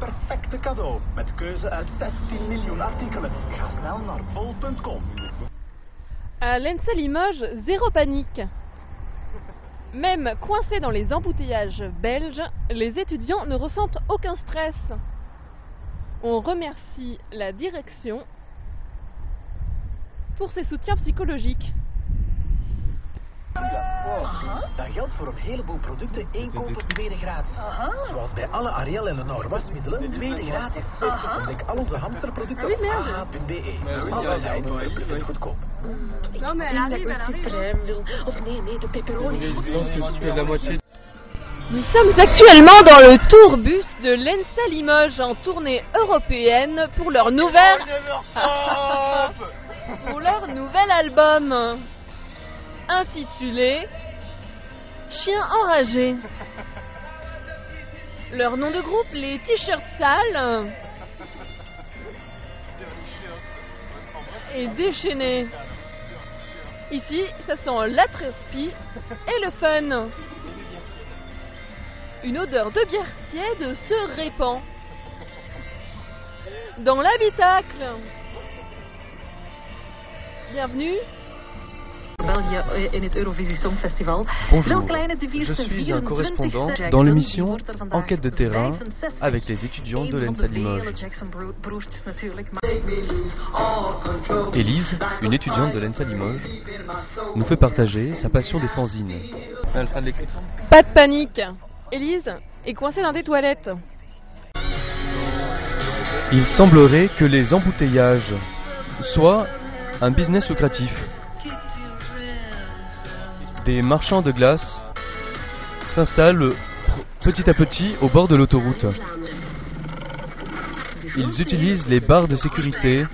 perfecte cadeau. Met keuze uit 16 miljoen artikelen. Ga snel naar bol.com. À l'ENSA Limoges, zéro panique. Même coincés dans les embouteillages belges, les étudiants ne ressentent aucun stress. On remercie la direction pour ses soutiens psychologiques. Dat geldt voor een heleboel producten. één kopen, tweede gratis. Zoals bij alle Ariel en Lenore wasmiddelen, tweede gratis. Ontdek al onze hamsterproducten op ah.be. Altijd verplicht goedkoop. Non, mais elle arrive, elle arrive. Of nee, nee, de pepperoni. Je pense que tu fais la moitié. Nous sommes actuellement dans le tourbus de l'ENSA Limoges en tournée européenne pour leur nouvelle pour leur nouvel album intitulé Chien enragé. Leur nom de groupe, les t-shirts sales et déchaînés. Ici, ça sent la trespi et le fun. Une odeur de bière tiède se répand dans l'habitacle. Bienvenue. België eh, in het Eurovisie Songfestival. Bonjour, je suis un correspondant dans l'émission Enquête de terrain avec les étudiants de l'ENSA Limoges. Élise, une étudiante de l'ENSA Limoges, nous fait partager sa passion des fanzines. Pas de panique. Élise est coincée dans des toilettes. Il semblerait que les embouteillages soient un business lucratif. Des marchands de glace s'installent petit à petit au bord de l'autoroute. Ils utilisent les barres de sécurité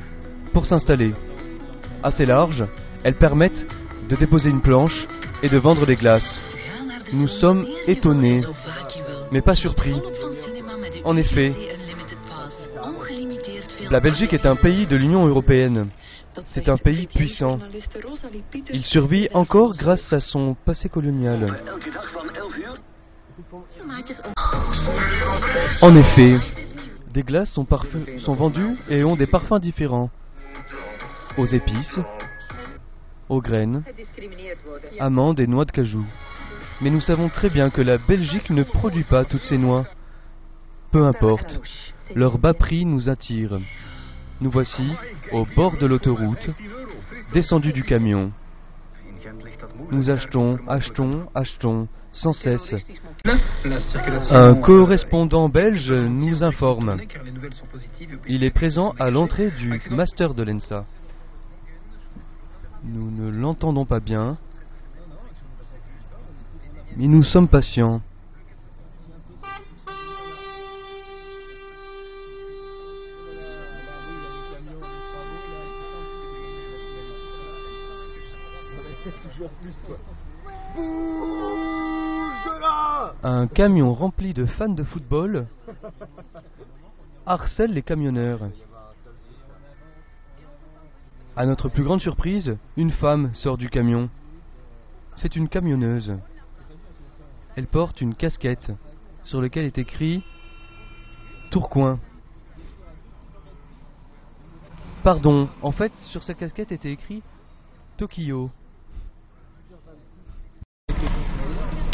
pour s'installer. Assez larges, elles permettent de déposer une planche et de vendre des glaces. Nous sommes étonnés, mais pas surpris. En effet, la Belgique est un pays de l'Union européenne. C'est un pays puissant. Il survit encore grâce à son passé colonial. En effet, des glaces sont, vendues et ont des parfums différents. Aux épices, aux graines, amandes et noix de cajou. Mais nous savons très bien que la Belgique ne produit pas toutes ces noix. Peu importe, leur bas prix nous attire. Nous voici au bord de l'autoroute, descendus du camion. Nous achetons, achetons, achetons, sans cesse. Un correspondant belge nous informe. Il est présent à l'entrée du master de l'ENSA. Nous ne l'entendons pas bien, mais nous sommes patients. Camion rempli de fans de football harcèle les camionneurs. À notre plus grande surprise, une femme sort du camion. C'est une camionneuse. Elle porte une casquette sur laquelle est écrit Tourcoing. Pardon, en fait, sur sa casquette était écrit Tokyo.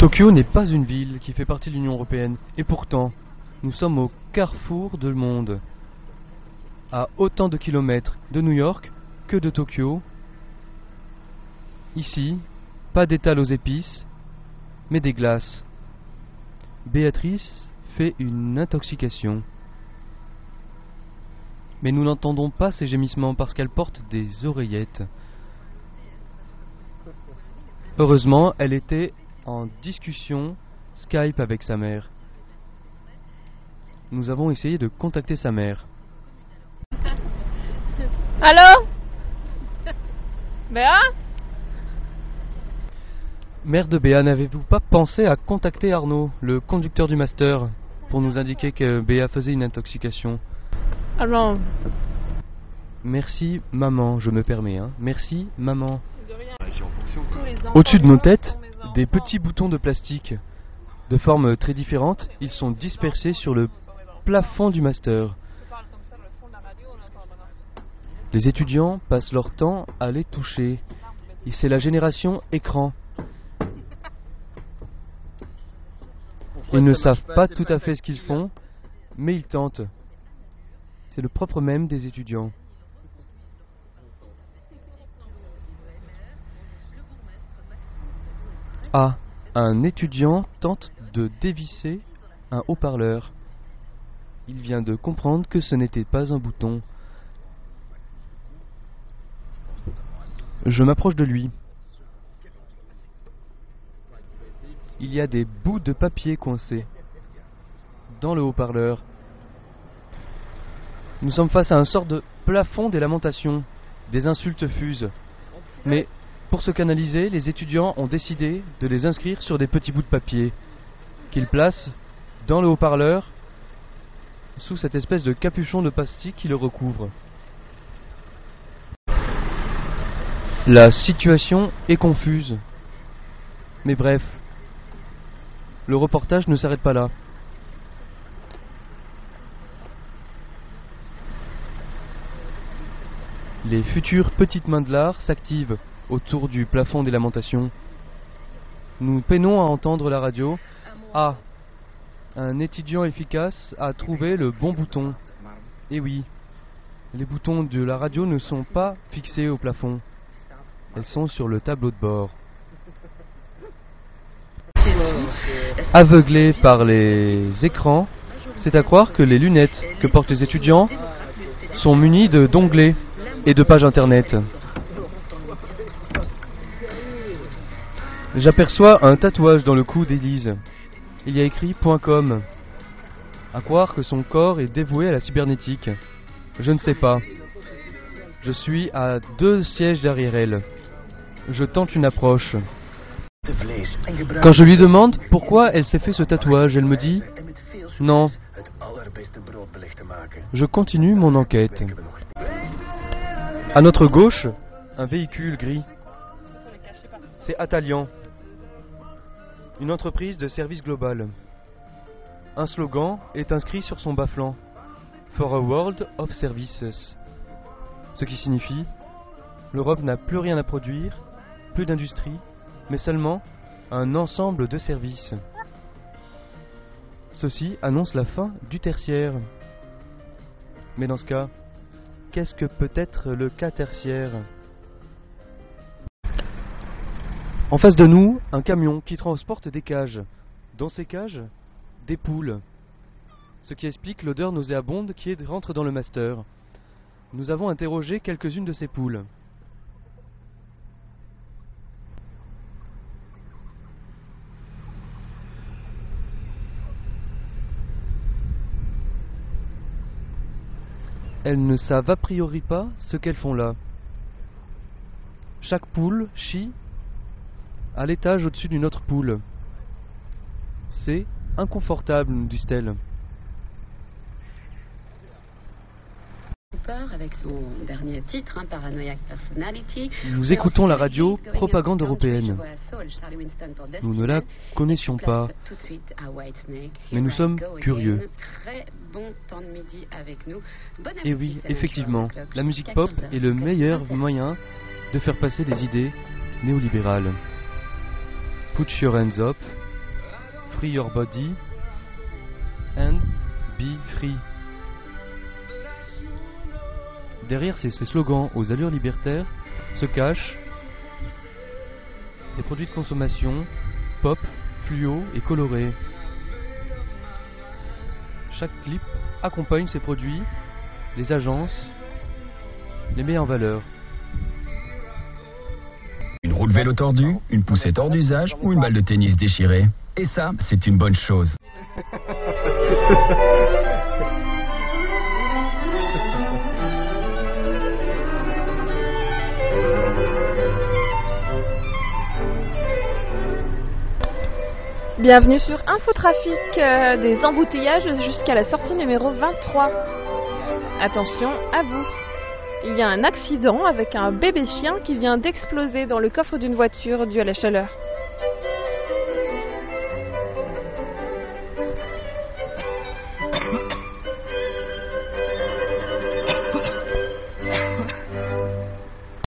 Tokyo n'est pas une ville qui fait partie de l'Union européenne, et pourtant, nous sommes au carrefour du monde. À autant de kilomètres de New York que de Tokyo. Ici, pas d'étal aux épices, mais des glaces. Béatrice fait une intoxication. Mais nous n'entendons pas ses gémissements parce qu'elle porte des oreillettes. Heureusement, elle était en discussion Skype avec sa mère. Nous avons essayé de contacter sa mère. Allô? Béa? Mère de Béa, n'avez-vous pas pensé à contacter Arnaud, le conducteur du master, pour nous indiquer que Béa faisait une intoxication? Alors, Merci maman, je me permets, hein. Merci maman. Au-dessus de nos têtes. Des petits boutons de plastique de forme très différente, ils sont dispersés sur le plafond du master. Les étudiants passent leur temps à les toucher. C'est la génération écran. Ils ne savent pas tout à fait ce qu'ils font, mais ils tentent. C'est le propre même des étudiants. Ah, un étudiant tente de dévisser un haut-parleur. Il vient de comprendre que ce n'était pas un bouton. Je m'approche de lui. Il y a des bouts de papier coincés dans le haut-parleur. Nous sommes face à un sort de plafond des lamentations. Des insultes fusent. Mais pour se canaliser, les étudiants ont décidé de les inscrire sur des petits bouts de papier qu'ils placent dans le haut-parleur sous cette espèce de capuchon de plastique qui le recouvre. La situation est confuse. Mais bref, le reportage ne s'arrête pas là. Les futures petites mains de l'art s'activent autour du plafond des lamentations. Nous peinons à entendre la radio. Ah, un étudiant efficace a trouvé le bon bouton. Eh oui, les boutons de la radio ne sont pas fixés au plafond. Elles sont sur le tableau de bord. Aveuglés par les écrans, c'est à croire que les lunettes que portent les étudiants sont munies d'onglets et de pages internet. J'aperçois un tatouage dans le cou d'Élise. Il y a écrit .com. À croire que son corps est dévoué à la cybernétique. Je ne sais pas. Je suis à deux sièges derrière elle. Je tente une approche. Quand je lui demande pourquoi elle s'est fait ce tatouage, elle me dit Non. Je continue mon enquête. À notre gauche, un véhicule gris. C'est Atalian, une entreprise de service global. Un slogan est inscrit sur son bas-flanc For a World of Services. Ce qui signifie l'Europe n'a plus rien à produire, plus d'industrie, mais seulement un ensemble de services. Ceci annonce la fin du tertiaire. Mais dans ce cas, qu'est-ce que peut être le cas tertiaire? En face de nous, un camion qui transporte des cages. Dans ces cages, des poules. Ce qui explique l'odeur nauséabonde qui rentre dans le master. Nous avons interrogé quelques-unes de ces poules. Elles ne savent a priori pas ce qu'elles font là. Chaque poule chie à l'étage au-dessus d'une autre poule. C'est inconfortable, nous disent-elles. avec son dernier titre, hein, Personality. Nous écoutons la radio Propagande européenne. Nous ne la connaissions pas, mais nous sommes curieux. Et oui, effectivement, la musique pop est le meilleur moyen de faire passer des idées néolibérales. Put your hands up, free your body, and be free. Derrière ces, slogans aux allures libertaires se cachent des produits de consommation pop, fluo et colorés. Chaque clip accompagne ces produits, les agences, les met en valeur. Roue de vélo tordue, une poussette hors d'usage ou une balle de tennis déchirée. Et ça, c'est une bonne chose. Bienvenue sur Infotrafic, euh, des embouteillages jusqu'à la sortie numéro 23. Attention à vous. Il y a un accident avec un bébé chien qui vient d'exploser dans le coffre d'une voiture dû à la chaleur.